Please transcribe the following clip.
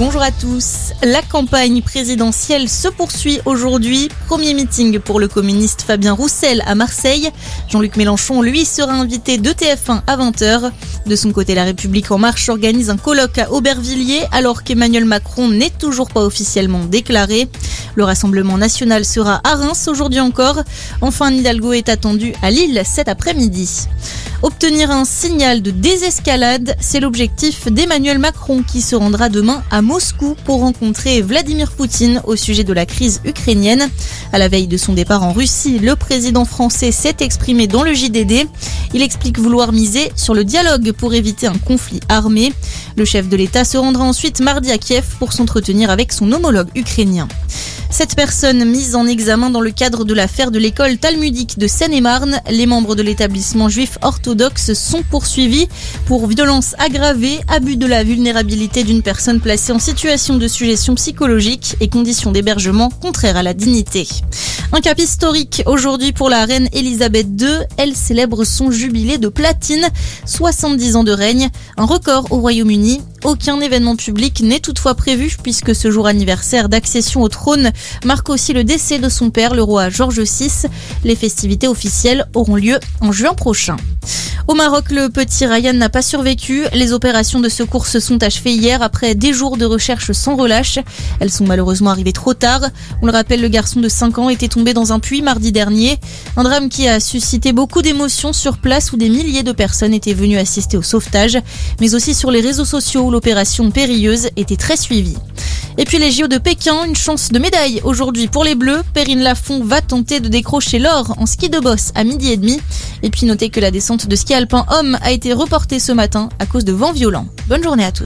Bonjour à tous. La campagne présidentielle se poursuit aujourd'hui. Premier meeting pour le communiste Fabien Roussel à Marseille. Jean-Luc Mélenchon, lui, sera invité de TF1 à 20h. De son côté, La République en marche organise un colloque à Aubervilliers alors qu'Emmanuel Macron n'est toujours pas officiellement déclaré. Le Rassemblement national sera à Reims aujourd'hui encore. Enfin, Hidalgo est attendu à Lille cet après-midi. Obtenir un signal de désescalade, c'est l'objectif d'Emmanuel Macron qui se rendra demain à Moscou pour rencontrer Vladimir Poutine au sujet de la crise ukrainienne. À la veille de son départ en Russie, le président français s'est exprimé dans le JDD. Il explique vouloir miser sur le dialogue pour éviter un conflit armé. Le chef de l'État se rendra ensuite mardi à Kiev pour s'entretenir avec son homologue ukrainien. Cette personne mise en examen dans le cadre de l'affaire de l'école talmudique de Seine-et-Marne, les membres de l'établissement juif orthodoxe sont poursuivis pour violence aggravée, abus de la vulnérabilité d'une personne placée en situation de suggestion psychologique et conditions d'hébergement contraires à la dignité. Un cap historique aujourd'hui pour la reine Elisabeth II. Elle célèbre son jubilé de platine, 70 ans de règne, un record au Royaume-Uni. Aucun événement public n'est toutefois prévu puisque ce jour anniversaire d'accession au trône marque aussi le décès de son père, le roi George VI. Les festivités officielles auront lieu en juin prochain. Au Maroc, le petit Ryan n'a pas survécu. Les opérations de secours se sont achevées hier après des jours de recherche sans relâche. Elles sont malheureusement arrivées trop tard. On le rappelle, le garçon de 5 ans était tombé dans un puits mardi dernier. Un drame qui a suscité beaucoup d'émotions sur place où des milliers de personnes étaient venues assister au sauvetage, mais aussi sur les réseaux sociaux l'opération périlleuse était très suivie. Et puis les JO de Pékin, une chance de médaille aujourd'hui pour les Bleus. Perrine Lafont va tenter de décrocher l'or en ski de boss à midi et demi. Et puis notez que la descente de ski alpin homme a été reportée ce matin à cause de vents violents. Bonne journée à tous.